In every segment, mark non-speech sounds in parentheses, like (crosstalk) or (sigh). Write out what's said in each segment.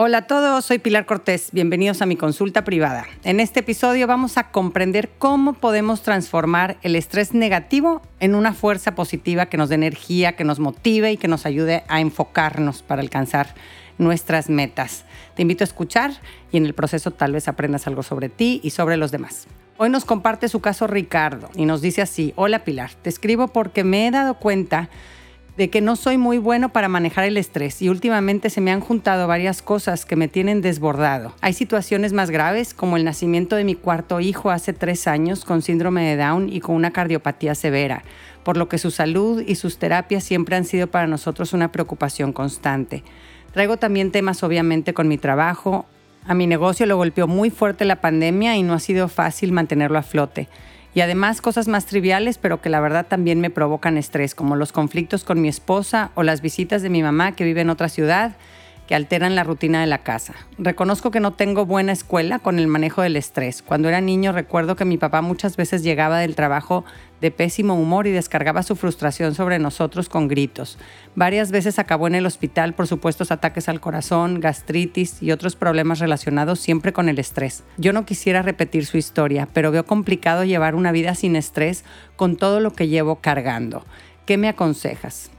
Hola a todos, soy Pilar Cortés. Bienvenidos a mi consulta privada. En este episodio vamos a comprender cómo podemos transformar el estrés negativo en una fuerza positiva que nos dé energía, que nos motive y que nos ayude a enfocarnos para alcanzar nuestras metas. Te invito a escuchar y en el proceso tal vez aprendas algo sobre ti y sobre los demás. Hoy nos comparte su caso Ricardo y nos dice así, hola Pilar, te escribo porque me he dado cuenta de que no soy muy bueno para manejar el estrés y últimamente se me han juntado varias cosas que me tienen desbordado. Hay situaciones más graves como el nacimiento de mi cuarto hijo hace tres años con síndrome de Down y con una cardiopatía severa, por lo que su salud y sus terapias siempre han sido para nosotros una preocupación constante. Traigo también temas obviamente con mi trabajo. A mi negocio lo golpeó muy fuerte la pandemia y no ha sido fácil mantenerlo a flote y además cosas más triviales, pero que la verdad también me provocan estrés, como los conflictos con mi esposa o las visitas de mi mamá que vive en otra ciudad que alteran la rutina de la casa. Reconozco que no tengo buena escuela con el manejo del estrés. Cuando era niño recuerdo que mi papá muchas veces llegaba del trabajo de pésimo humor y descargaba su frustración sobre nosotros con gritos. Varias veces acabó en el hospital por supuestos ataques al corazón, gastritis y otros problemas relacionados siempre con el estrés. Yo no quisiera repetir su historia, pero veo complicado llevar una vida sin estrés con todo lo que llevo cargando. ¿Qué me aconsejas?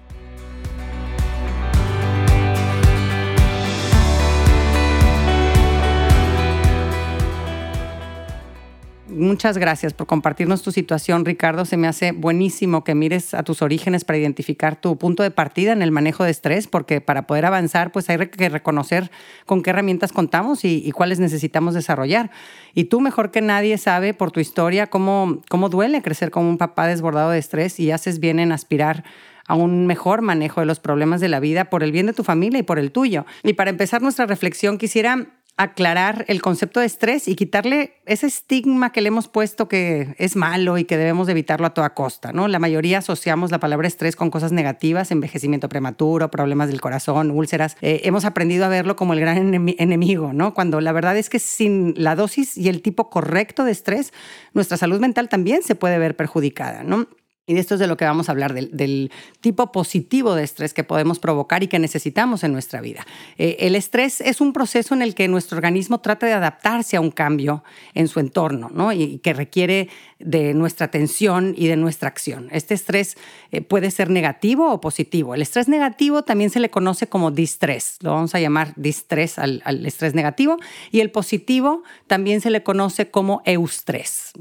Muchas gracias por compartirnos tu situación, Ricardo. Se me hace buenísimo que mires a tus orígenes para identificar tu punto de partida en el manejo de estrés, porque para poder avanzar, pues hay que reconocer con qué herramientas contamos y, cuáles necesitamos desarrollar. Y tú, mejor que nadie, sabe por tu historia cómo, cómo duele crecer como un papá desbordado de estrés y haces bien en aspirar a un mejor manejo de los problemas de la vida por el bien de tu familia y por el tuyo. Y para empezar nuestra reflexión, quisiera aclarar el concepto de estrés y quitarle ese estigma que le hemos puesto que es malo y que debemos evitarlo a toda costa, ¿no? La mayoría asociamos la palabra estrés con cosas negativas, envejecimiento prematuro, problemas del corazón, úlceras. Eh, hemos aprendido a verlo como el gran enemigo, ¿no? Cuando la verdad es que sin la dosis y el tipo correcto de estrés, nuestra salud mental también se puede ver perjudicada, ¿no? Y de esto es de lo que vamos a hablar, del, tipo positivo de estrés que podemos provocar y que necesitamos en nuestra vida. Eh, el estrés es un proceso en el que nuestro organismo trata de adaptarse a un cambio en su entorno ¿no? y, que requiere de nuestra atención y de nuestra acción. Este estrés eh, puede ser negativo o positivo. El estrés negativo también se le conoce como distrés, lo vamos a llamar distrés al, estrés negativo, y el positivo también se le conoce como eustrés.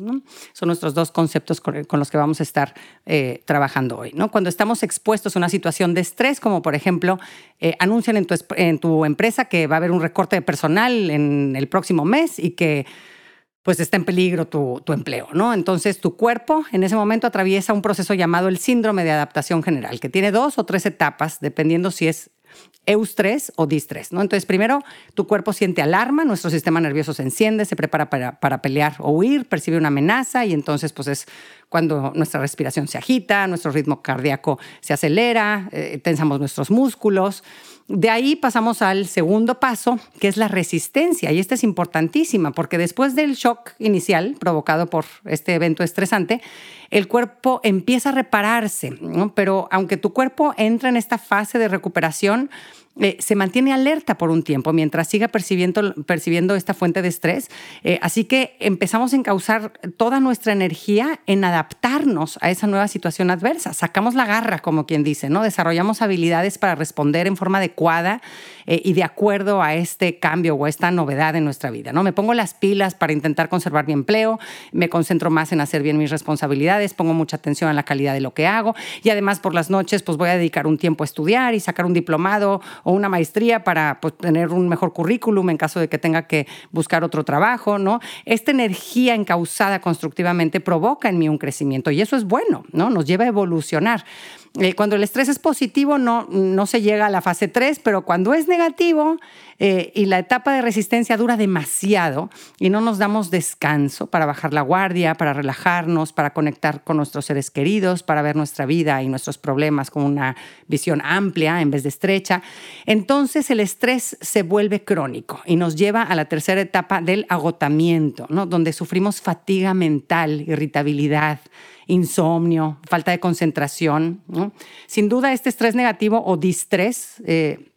Son nuestros dos conceptos con, con los que vamos a estar eh, trabajando hoy. ¿no? Cuando estamos expuestos a una situación de estrés, como por ejemplo, eh, anuncian en tu, en tu empresa que va a haber un recorte de personal en el próximo mes y que pues está en peligro tu, tu, empleo, ¿no? Entonces tu cuerpo en ese momento atraviesa un proceso llamado el síndrome de adaptación general, que tiene dos o tres etapas, dependiendo si es eustrés o distrés, ¿no? Entonces, primero, tu cuerpo siente alarma, nuestro sistema nervioso se enciende, se prepara para, para, pelear o huir, percibe una amenaza y entonces, pues es cuando nuestra respiración se agita, nuestro ritmo cardíaco se acelera, eh, tensamos nuestros músculos. De ahí pasamos al segundo paso, que es la resistencia. Y esta es importantísima porque después del shock inicial provocado por este evento estresante, el cuerpo empieza a repararse. Pero aunque tu cuerpo entra en esta fase de recuperación, eh, se mantiene alerta por un tiempo mientras siga percibiendo, percibiendo esta fuente de estrés. Eh, así que empezamos a encauzar toda nuestra energía en adaptarnos a esa nueva situación adversa. Sacamos la garra, como quien dice, ¿no? Desarrollamos habilidades para responder en forma adecuada eh, y de acuerdo a este cambio o esta novedad en nuestra vida, ¿no? Me pongo las pilas para intentar conservar mi empleo, me concentro más en hacer bien mis responsabilidades, pongo mucha atención a la calidad de lo que hago y además por las noches pues voy a dedicar un tiempo a estudiar y sacar un diplomado o una maestría para pues, tener un mejor currículum en caso de que tenga que buscar otro trabajo, ¿no? Esta energía encausada constructivamente provoca en mí un crecimiento y eso es bueno, ¿no? Nos lleva a evolucionar. Eh, cuando el estrés es positivo no, no se llega a la fase 3, pero cuando es negativo eh, y la etapa de resistencia dura demasiado y no nos damos descanso para bajar la guardia, para relajarnos, para conectar con nuestros seres queridos, para ver nuestra vida y nuestros problemas con una visión amplia en vez de estrecha, entonces el estrés se vuelve crónico y nos lleva a la tercera etapa del agotamiento, ¿no? donde sufrimos fatiga mental, irritabilidad, insomnio, falta de concentración. Sin duda, este estrés negativo o distrés eh,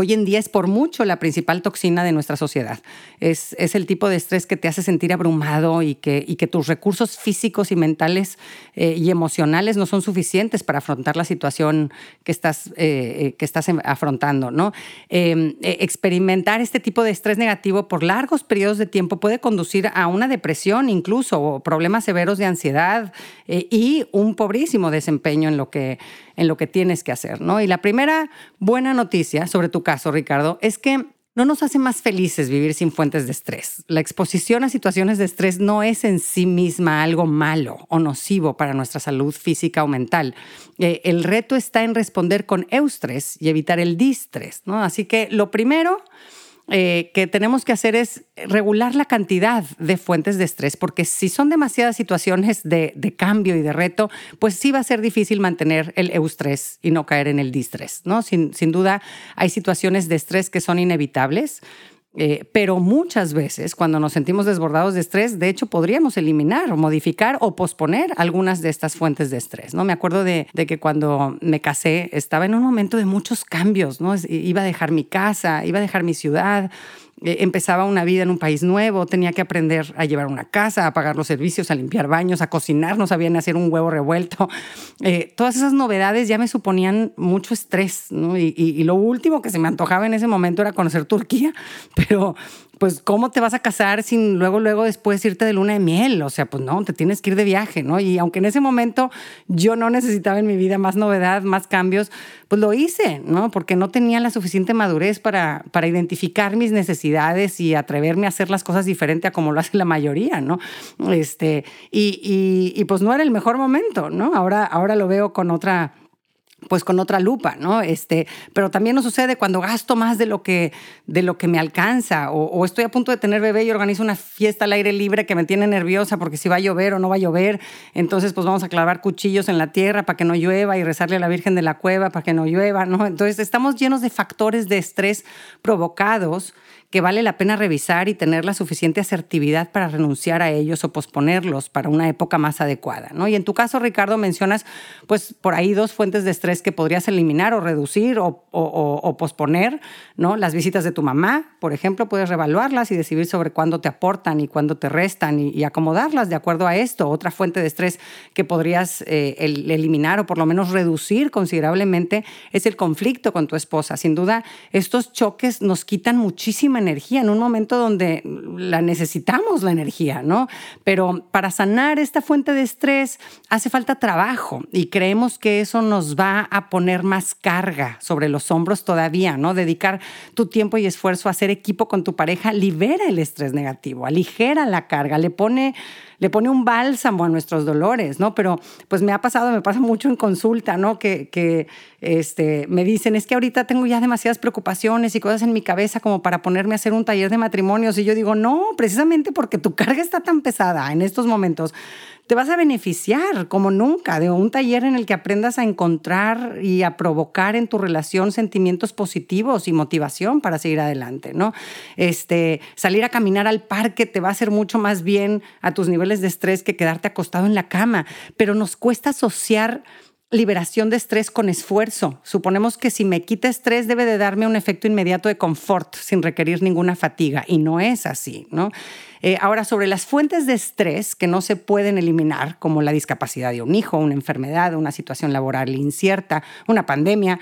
hoy en día es por mucho la principal toxina de nuestra sociedad. Es, el tipo de estrés que te hace sentir abrumado y que, y que tus recursos físicos y mentales eh, y emocionales no son suficientes para afrontar la situación que estás, eh, eh, que estás afrontando. ¿no? Em, experimentar este tipo de estrés negativo por largos periodos de tiempo puede conducir a una depresión incluso, o problemas severos de ansiedad y un pobrísimo desempeño en lo que en lo que tienes que hacer, ¿no? Y la primera buena noticia sobre tu caso, Ricardo, es que no nos hace más felices vivir sin fuentes de estrés. La exposición a situaciones de estrés no es en sí misma algo malo o nocivo para nuestra salud física o mental. Eh, el reto está en responder con eustrés y evitar el distrés, ¿no? Así que lo primero eh, que tenemos que hacer es regular la cantidad de fuentes de estrés, porque si son demasiadas situaciones de, cambio y de reto, pues sí va a ser difícil mantener el eustrés y no caer en el distrés. ¿no? Sin, sin duda, hay situaciones de estrés que son inevitables. Eh, pero muchas veces cuando nos sentimos desbordados de estrés, de hecho podríamos eliminar modificar o posponer algunas de estas fuentes de estrés. ¿no? Me acuerdo de, de, que cuando me casé estaba en un momento de muchos cambios, ¿no? iba a dejar mi casa, iba a dejar mi ciudad, empezaba una vida en un país nuevo, tenía que aprender a llevar una casa, a pagar los servicios, a limpiar baños, a cocinar, no sabía ni hacer un huevo revuelto. (laughs) Eh, todas esas novedades ya me suponían mucho estrés, ¿no? y, lo último que se me antojaba en ese momento era conocer Turquía, (laughs) pero pues ¿cómo te vas a casar sin luego, luego después irte de luna de miel? O sea, pues no, te tienes que ir de viaje, ¿no? Y aunque en ese momento yo no necesitaba en mi vida más novedad, más cambios, pues lo hice, ¿no? Porque no tenía la suficiente madurez para, para identificar mis necesidades y atreverme a hacer las cosas diferente a como lo hace la mayoría, ¿no? Este, y, y, y pues no era el mejor momento, ¿no? Ahora, ahora lo veo con otra pues con otra lupa, ¿no? Este, pero también nos sucede cuando gasto más de lo que, de lo que me alcanza o, estoy a punto de tener bebé y organizo una fiesta al aire libre que me tiene nerviosa porque si va a llover o no va a llover, entonces pues vamos a clavar cuchillos en la tierra para que no llueva y rezarle a la Virgen de la Cueva para que no llueva, ¿no? Entonces estamos llenos de factores de estrés provocados que vale la pena revisar y tener la suficiente asertividad para renunciar a ellos o posponerlos para una época más adecuada. ¿no? Y en tu caso, Ricardo, mencionas pues por ahí dos fuentes de estrés que podrías eliminar o reducir o, posponer. ¿no? Las visitas de tu mamá, por ejemplo, puedes revaluarlas y decidir sobre cuándo te aportan y cuándo te restan y, acomodarlas de acuerdo a esto. Otra fuente de estrés que podrías eh, eliminar o por lo menos reducir considerablemente es el conflicto con tu esposa. Sin duda, estos choques nos quitan muchísima energía en un momento donde la necesitamos la energía, ¿no? Pero para sanar esta fuente de estrés hace falta trabajo y creemos que eso nos va a poner más carga sobre los hombros todavía, ¿no? Dedicar tu tiempo y esfuerzo a hacer equipo con tu pareja libera el estrés negativo, aligera la carga, le pone le pone un bálsamo a nuestros dolores, ¿no? Pero pues me ha pasado, me pasa mucho en consulta, ¿no? Que, que este, me dicen, es que ahorita tengo ya demasiadas preocupaciones y cosas en mi cabeza como para ponerme a hacer un taller de matrimonios. Y yo digo, no, precisamente porque tu carga está tan pesada en estos momentos, te vas a beneficiar como nunca de un taller en el que aprendas a encontrar y a provocar en tu relación sentimientos positivos y motivación para seguir adelante, ¿no? Este, salir a caminar al parque te va a hacer mucho más bien a tus niveles de estrés que quedarte acostado en la cama, pero nos cuesta asociar liberación de estrés con esfuerzo. Suponemos que si me quita estrés debe de darme un efecto inmediato de confort sin requerir ninguna fatiga y no es así, ¿no? Eh, ahora, sobre las fuentes de estrés que no se pueden eliminar, como la discapacidad de un hijo, una enfermedad, una situación laboral incierta, una pandemia,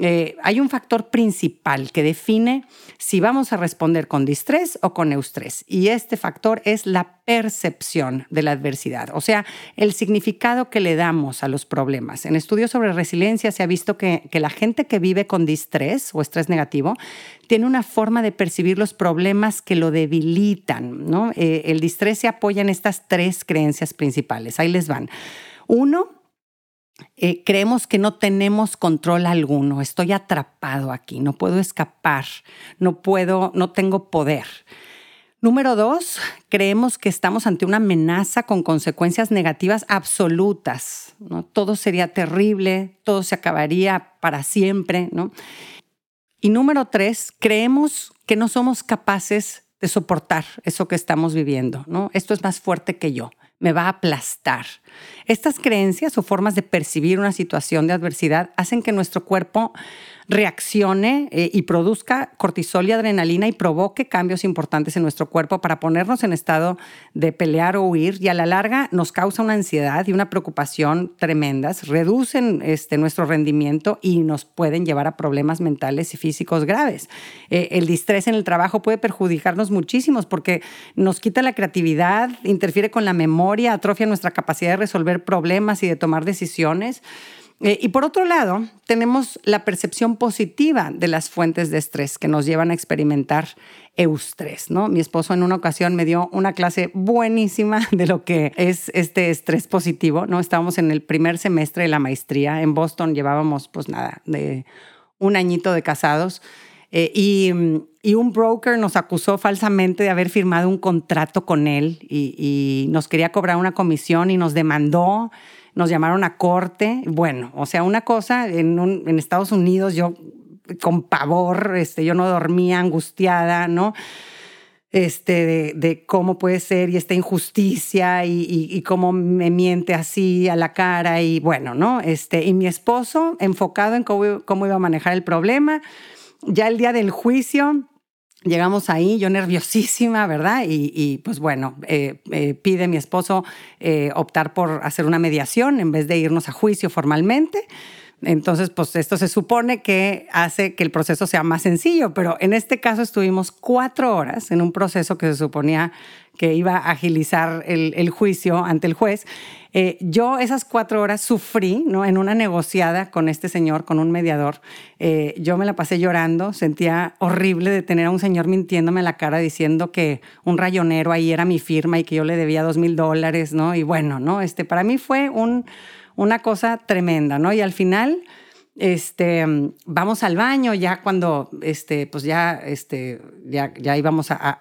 eh, hay un factor principal que define si vamos a responder con distrés o con eustrés. Y este factor es la percepción de la adversidad, o sea, el significado que le damos a los problemas. En estudios sobre resiliencia se ha visto que, la gente que vive con distrés o estrés negativo tiene una forma de percibir los problemas que lo debilitan. ¿no? Eh, el distrés se apoya en estas tres creencias principales. Ahí les van. Uno, eh, creemos que no tenemos control alguno, estoy atrapado aquí, no puedo escapar, no puedo, no tengo poder. Número dos, creemos que estamos ante una amenaza con consecuencias negativas absolutas. ¿no? Todo sería terrible, todo se acabaría para siempre. ¿no? Y número tres, creemos que no somos capaces de soportar eso que estamos viviendo, ¿no? Esto es más fuerte que yo, me va a aplastar. Estas creencias o formas de percibir una situación de adversidad hacen que nuestro cuerpo reaccione eh, y produzca cortisol y adrenalina y provoque cambios importantes en nuestro cuerpo para ponernos en estado de pelear o huir y a la larga nos causa una ansiedad y una preocupación tremendas, reducen este, nuestro rendimiento y nos pueden llevar a problemas mentales y físicos graves. Eh, el distrés en el trabajo puede perjudicarnos muchísimos porque nos quita la creatividad, interfiere con la memoria, atrofia nuestra capacidad de resolver problemas y de tomar decisiones. Eh, y por otro lado, tenemos la percepción positiva de las fuentes de estrés que nos llevan a experimentar eustrés, ¿no? Mi esposo en una ocasión me dio una clase buenísima (laughs) de lo que es este estrés positivo, ¿no? Estábamos en el primer semestre de la maestría en Boston, llevábamos pues nada, de un añito de casados eh, y, y, un broker nos acusó falsamente de haber firmado un contrato con él y, nos quería cobrar una comisión y nos demandó nos llamaron a corte. Bueno, o sea, una cosa, en, en Estados Unidos yo con pavor, este, yo no dormía angustiada, ¿no? Este, de, cómo puede ser y esta injusticia y, y, cómo me miente así a la cara y bueno, ¿no? Este, y mi esposo enfocado en cómo, cómo iba a manejar el problema. Ya el día del juicio, Llegamos ahí, yo nerviosísima, ¿verdad? Y, pues bueno, eh, eh, pide mi esposo eh, optar por hacer una mediación en vez de irnos a juicio formalmente. Entonces, pues esto se supone que hace que el proceso sea más sencillo, pero en este caso estuvimos cuatro horas en un proceso que se suponía que iba a agilizar el, juicio ante el juez. Eh, yo esas cuatro horas sufrí ¿no? en una negociada con este señor, con un mediador. Eh, yo me la pasé llorando, sentía horrible de tener a un señor mintiéndome la cara diciendo que un rayonero ahí era mi firma y que yo le debía dos mil dólares, ¿no? Y bueno, ¿no? Este, para mí fue un una cosa tremenda, ¿no? Y al final, este, vamos al baño ya cuando, este, pues ya, este, ya, ya íbamos a,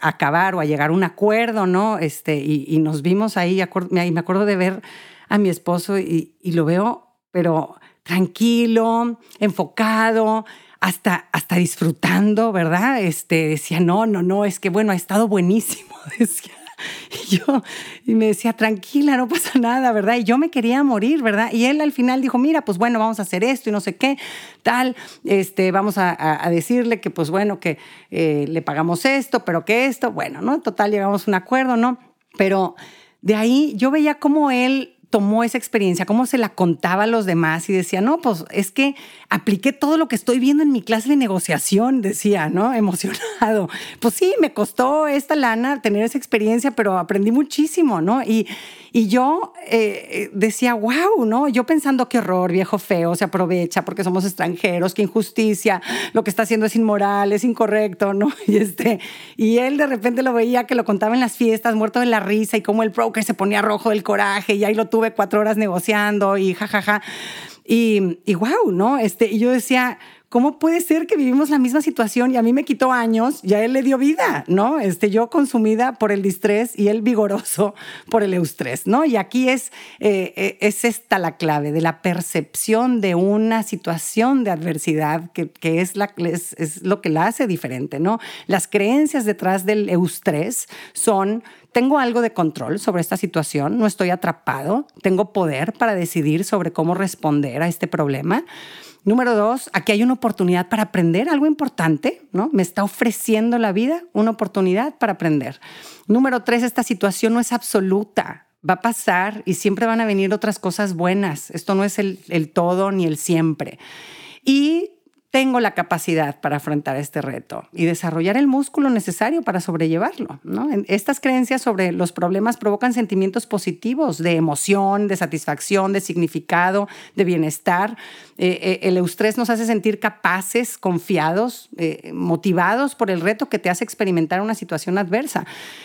acabar o a llegar a un acuerdo, ¿no? Este, y, nos vimos ahí, y me acuerdo de ver a mi esposo y, lo veo, pero tranquilo, enfocado, hasta, hasta disfrutando, ¿verdad? Este, decía, no, no, no, es que bueno, ha estado buenísimo, (laughs) decía. (laughs) Y yo, y me decía, tranquila, no pasa nada, ¿verdad? Y yo me quería morir, ¿verdad? Y él al final dijo, mira, pues bueno, vamos a hacer esto y no sé qué, tal, este, vamos a, decirle que, pues bueno, que eh, le pagamos esto, pero que esto, bueno, ¿no? Total, llegamos a un acuerdo, ¿no? Pero de ahí yo veía cómo él tomó esa experiencia, cómo se la contaba a los demás y decía, no, pues es que apliqué todo lo que estoy viendo en mi clase de negociación, decía, ¿no? (laughs) Emocionado. Pues sí, me costó esta lana tener esa experiencia, pero aprendí muchísimo, ¿no? Y, y yo eh, eh, decía, wow, ¿no? Yo pensando qué horror, viejo feo, se aprovecha porque somos extranjeros, qué injusticia, lo que está haciendo es inmoral, es incorrecto, ¿no? (laughs) Y, este, y él de repente lo veía que lo contaba en las fiestas, muerto de la risa y cómo el broker se ponía rojo del coraje y ahí lo tuve cuatro horas negociando y jajaja. Y, y wow, ¿no? Este, y yo decía, ¿cómo puede ser que vivimos la misma situación y a mí me quitó años y a él le dio vida, ¿no? Este, yo consumida por el distrés y él vigoroso (laughs) por el eustrés, ¿no? Y aquí es, eh, eh, es esta la clave de la percepción de una situación de adversidad que, que es, la, es, es lo que la hace diferente, ¿no? Las creencias detrás del eustrés son tengo algo de control sobre esta situación, no estoy atrapado, tengo poder para decidir sobre cómo responder a este problema. Número dos, aquí hay una oportunidad para aprender algo importante, ¿no? Me está ofreciendo la vida una oportunidad para aprender. Número tres, esta situación no es absoluta, va a pasar y siempre van a venir otras cosas buenas. Esto no es el, el todo ni el siempre. Y tengo la capacidad para afrontar este reto y desarrollar el músculo necesario para sobrellevarlo. ¿no? Estas creencias sobre los problemas provocan sentimientos positivos de emoción, de satisfacción, de significado, de bienestar. Eh, eh, el eustrés nos hace sentir capaces, confiados, eh, motivados por el reto que te hace experimentar una situación adversa.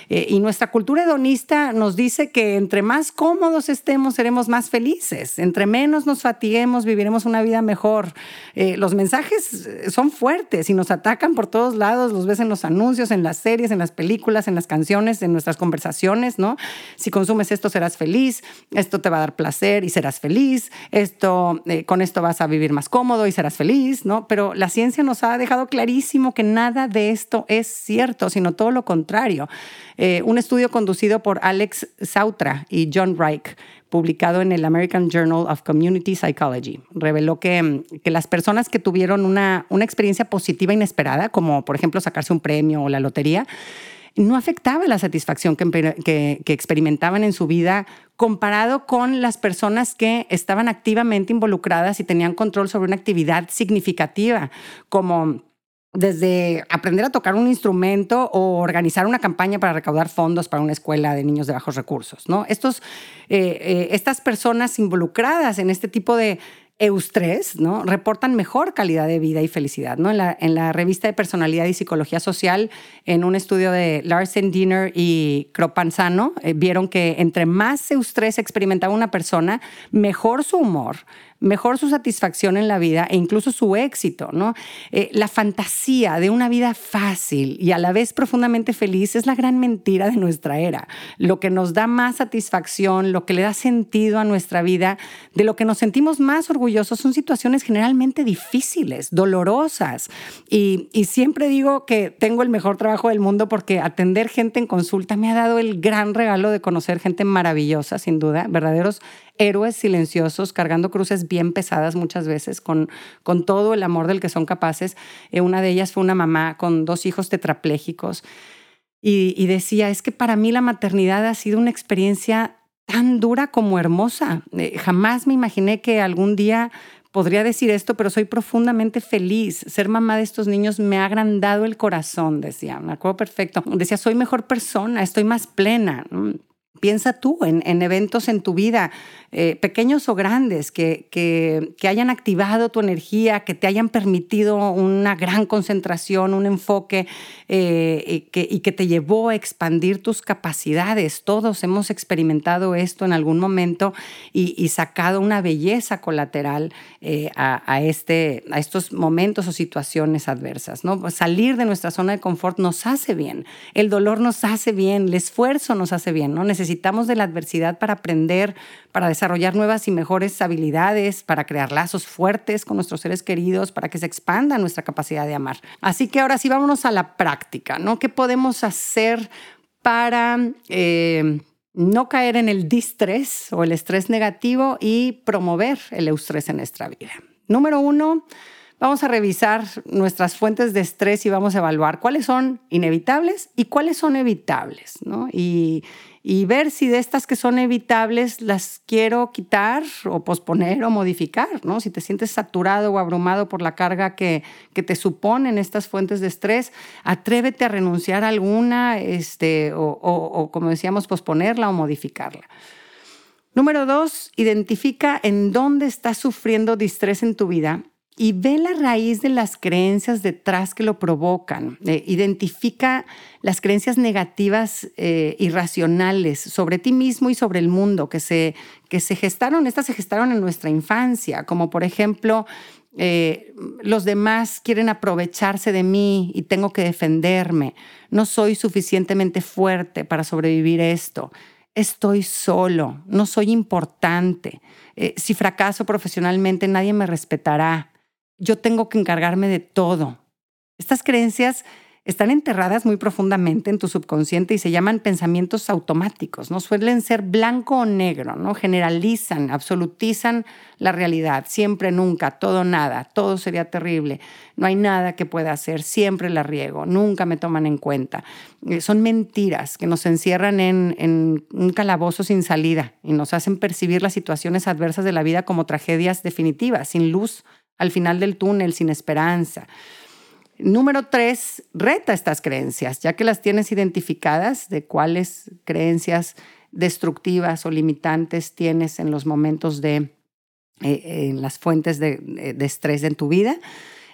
y nuestra cultura hedonista nos dice que entre más cómodos estemos, seremos más felices. Entre menos nos fatiguemos, viviremos una vida mejor. los mensajes eh, son fuertes y nos atacan por todos lados, los ves en los anuncios, en las series, en las películas, en las canciones, en nuestras conversaciones, ¿no? Si consumes esto serás feliz, esto te va a dar placer y serás feliz, esto, eh, con esto vas a vivir más cómodo y serás feliz, ¿no? Pero la ciencia nos ha dejado clarísimo que nada de esto es cierto, sino todo lo contrario. Eh, un estudio conducido por Alex Sautra y John Reich publicado en el American Journal of Community Psychology. Reveló que, que las personas que tuvieron una, una experiencia positiva inesperada, como por ejemplo sacarse un premio o la lotería, no afectaba la satisfacción que, que, que, experimentaban en su vida comparado con las personas que estaban activamente involucradas y tenían control sobre una actividad significativa, como desde aprender a tocar un instrumento o organizar una campaña para recaudar fondos para una escuela de niños de bajos recursos. ¿no? Estos, eh, eh, estas personas involucradas en este tipo de eustrés ¿no? reportan mejor calidad de vida y felicidad. ¿no? En, la, en la revista de Personalidad y Psicología Social, en un estudio de Larsen, Diener y Cropanzano, eh, vieron que entre más eustrés experimentaba una persona, mejor su humor, mejor su satisfacción en la vida e incluso su éxito, ¿no? Eh, la fantasía de una vida fácil y a la vez profundamente feliz es la gran mentira de nuestra era. Lo que nos da más satisfacción, lo que le da sentido a nuestra vida, de lo que nos sentimos más orgullosos son situaciones generalmente difíciles, dolorosas. Y, y siempre digo que tengo el mejor trabajo del mundo porque atender gente en consulta me ha dado el gran regalo de conocer gente maravillosa, sin duda, verdaderos héroes silenciosos, cargando cruces bien pesadas muchas veces, con, con todo el amor del que son capaces. Eh, una de ellas fue una mamá con dos hijos tetraplégicos y, decía, es que para mí la maternidad ha sido una experiencia tan dura como hermosa. Eh, jamás me imaginé que algún día podría decir esto, pero soy profundamente feliz. Ser mamá de estos niños me ha agrandado el corazón, decía. Me acuerdo perfecto. Decía, soy mejor persona, estoy más plena. Piensa tú en, eventos en tu vida, eh, pequeños o grandes, que, que, hayan activado tu energía, que te hayan permitido una gran concentración, un enfoque eh, y, que, te llevó a expandir tus capacidades. Todos hemos experimentado esto en algún momento y, sacado una belleza colateral eh, a, este, a estos momentos o situaciones adversas. ¿no? Salir de nuestra zona de confort nos hace bien, el dolor nos hace bien, el esfuerzo nos hace bien. ¿no? necesitamos de la adversidad para aprender, para desarrollar nuevas y mejores habilidades, para crear lazos fuertes con nuestros seres queridos, para que se expanda nuestra capacidad de amar. Así que ahora sí, vámonos a la práctica, ¿no? ¿Qué podemos hacer para... Eh, no caer en el distrés o el estrés negativo y promover el eustrés en nuestra vida. Número uno, vamos a revisar nuestras fuentes de estrés y vamos a evaluar cuáles son inevitables y cuáles son evitables, ¿no? Y, y ver si de estas que son evitables las quiero quitar o posponer o modificar, ¿no? Si te sientes saturado o abrumado por la carga que, que te suponen estas fuentes de estrés, atrévete a renunciar a alguna este, o, o como decíamos, posponerla o modificarla. Número dos, identifica en dónde estás sufriendo distrés en tu vida y ve la raíz de las creencias detrás que lo provocan. Eh, identifica las creencias negativas eh, irracionales sobre ti mismo y sobre el mundo que se, que se gestaron, estas se gestaron en nuestra infancia, como por ejemplo, eh, los demás quieren aprovecharse de mí y tengo que defenderme, no soy suficientemente fuerte para sobrevivir esto, estoy solo, no soy importante, si fracaso profesionalmente nadie me respetará yo tengo que encargarme de todo. Estas creencias están enterradas muy profundamente en tu subconsciente y se llaman pensamientos automáticos, ¿no? Suelen ser blanco o negro, ¿no? Generalizan, absolutizan la realidad, siempre, nunca, todo, nada, todo sería terrible, no hay nada que pueda hacer, siempre la riego, nunca me toman en cuenta. Eh, son mentiras que nos encierran en, en un calabozo sin salida y nos hacen percibir las situaciones adversas de la vida como tragedias definitivas, sin luz al final del túnel, sin esperanza. Número tres, reta estas creencias, ya que las tienes identificadas de cuáles creencias destructivas o limitantes tienes en los momentos de, eh, en las fuentes de, estrés en tu vida.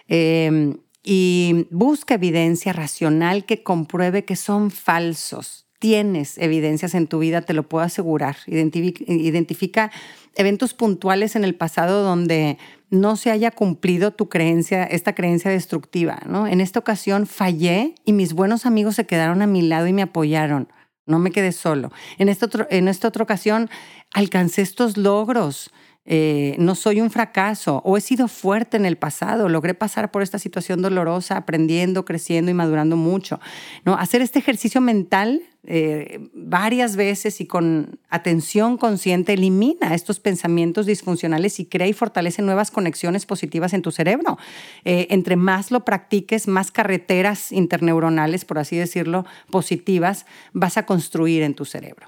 Em, y busca evidencia racional que compruebe que son falsos tienes evidencias en tu vida, te lo puedo asegurar. Identifica, eventos puntuales en el pasado donde no se haya cumplido tu creencia, esta creencia destructiva. ¿no? En esta ocasión fallé y mis buenos amigos se quedaron a mi lado y me apoyaron. No me quedé solo. En esta, en esta otra ocasión alcancé estos logros eh, no soy un fracaso o he sido fuerte en el pasado, logré pasar por esta situación dolorosa, aprendiendo, creciendo y madurando mucho. ¿no? Hacer este ejercicio mental eh, varias veces y con atención consciente elimina estos pensamientos disfuncionales y crea y fortalece nuevas conexiones positivas en tu cerebro. Eh, entre más lo practiques, más carreteras interneuronales, por así decirlo, positivas, vas a construir en tu cerebro.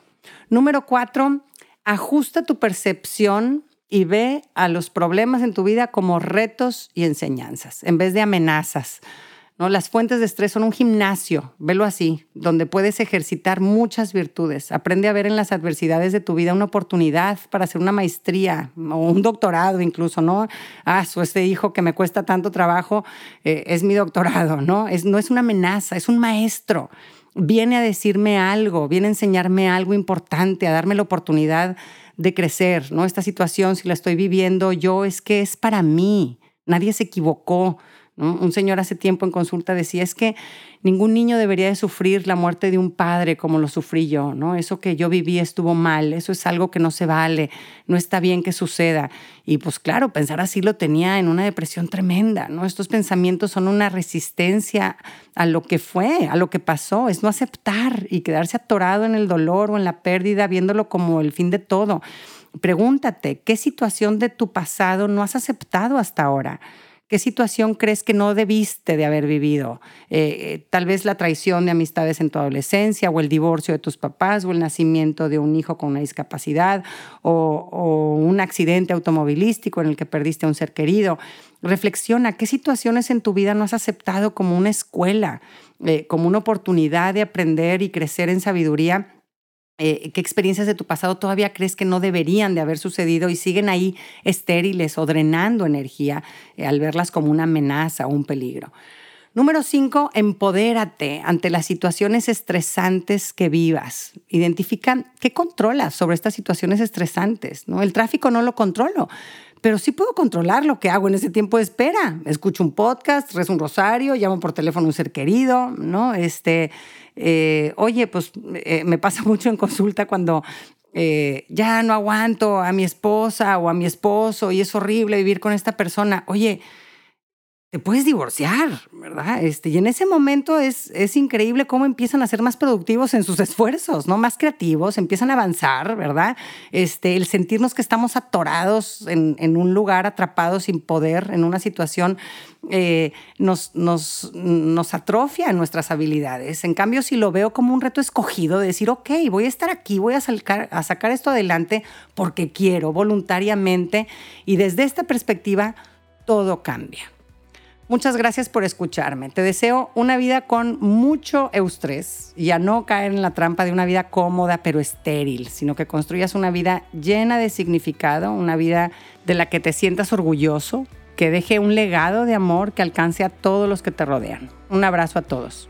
Número cuatro, ajusta tu percepción y ve a los problemas en tu vida como retos y enseñanzas, en vez de amenazas. ¿no? Las fuentes de estrés son un gimnasio, velo así, donde puedes ejercitar muchas virtudes. Aprende a ver en las adversidades de tu vida una oportunidad para hacer una maestría o un doctorado incluso, ¿no? Ah, su este hijo que me cuesta tanto trabajo eh, es mi doctorado, ¿no? Es, no es una amenaza, es un maestro. Viene a decirme algo, viene a enseñarme algo importante, a darme la oportunidad de crecer, ¿no? Esta situación, si la estoy viviendo yo, es que es para mí. Nadie se equivocó. Un señor hace tiempo en consulta decía, es que ningún niño debería de sufrir la muerte de un padre como lo sufrí yo, ¿no? Eso que yo viví estuvo mal, eso es algo que no se vale, no está bien que suceda. Y pues claro, pensar así lo tenía en una depresión tremenda, ¿no? Estos pensamientos son una resistencia a lo que fue, a lo que pasó, es no aceptar y quedarse atorado en el dolor o en la pérdida viéndolo como el fin de todo. Pregúntate, ¿qué situación de tu pasado no has aceptado hasta ahora? ¿Qué situación crees que no debiste de haber vivido? Eh, eh, tal vez la traición de amistades en tu adolescencia o el divorcio de tus papás o el nacimiento de un hijo con una discapacidad o, un accidente automovilístico en el que perdiste a un ser querido. Reflexiona qué situaciones en tu vida no has aceptado como una escuela, eh, como una oportunidad de aprender y crecer en sabiduría eh, qué experiencias de tu pasado todavía crees que no deberían de haber sucedido y siguen ahí estériles o drenando energía eh, al verlas como una amenaza o un peligro. Número cinco, empodérate ante las situaciones estresantes que vivas. Identifica qué controlas sobre estas situaciones estresantes. ¿no? El tráfico no lo controlo, pero sí puedo controlar lo que hago en ese tiempo de espera. Escucho un podcast, rezo un rosario, llamo por teléfono a un ser querido, ¿no? Este, eh, oye, pues eh, me pasa (laughs) mucho en consulta cuando eh, ya no aguanto a mi esposa o a mi esposo y es horrible vivir con esta persona. Oye, te puedes divorciar, ¿verdad? Este, y en ese momento es, es increíble cómo empiezan a ser más productivos en sus esfuerzos, ¿no? Más creativos, empiezan a avanzar, ¿verdad? Este, el sentirnos que estamos atorados en, en un lugar, atrapados sin poder, en una situación, eh, nos, nos, nos atrofia nuestras habilidades. En cambio, si lo veo como un reto escogido, de decir, ok, voy a estar aquí, voy a, a sacar esto adelante porque quiero, voluntariamente, y desde esta perspectiva, todo cambia. Muchas gracias por escucharme. Te deseo una vida con mucho eustrés y a no caer en la trampa de una vida cómoda pero estéril, sino que construyas una vida llena de significado, una vida de la que te sientas orgulloso, que deje un legado de amor que alcance a todos los que te rodean. Un abrazo a todos.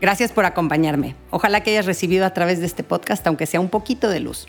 Gracias por acompañarme. Ojalá que hayas recibido a través de este podcast, aunque sea un poquito de luz.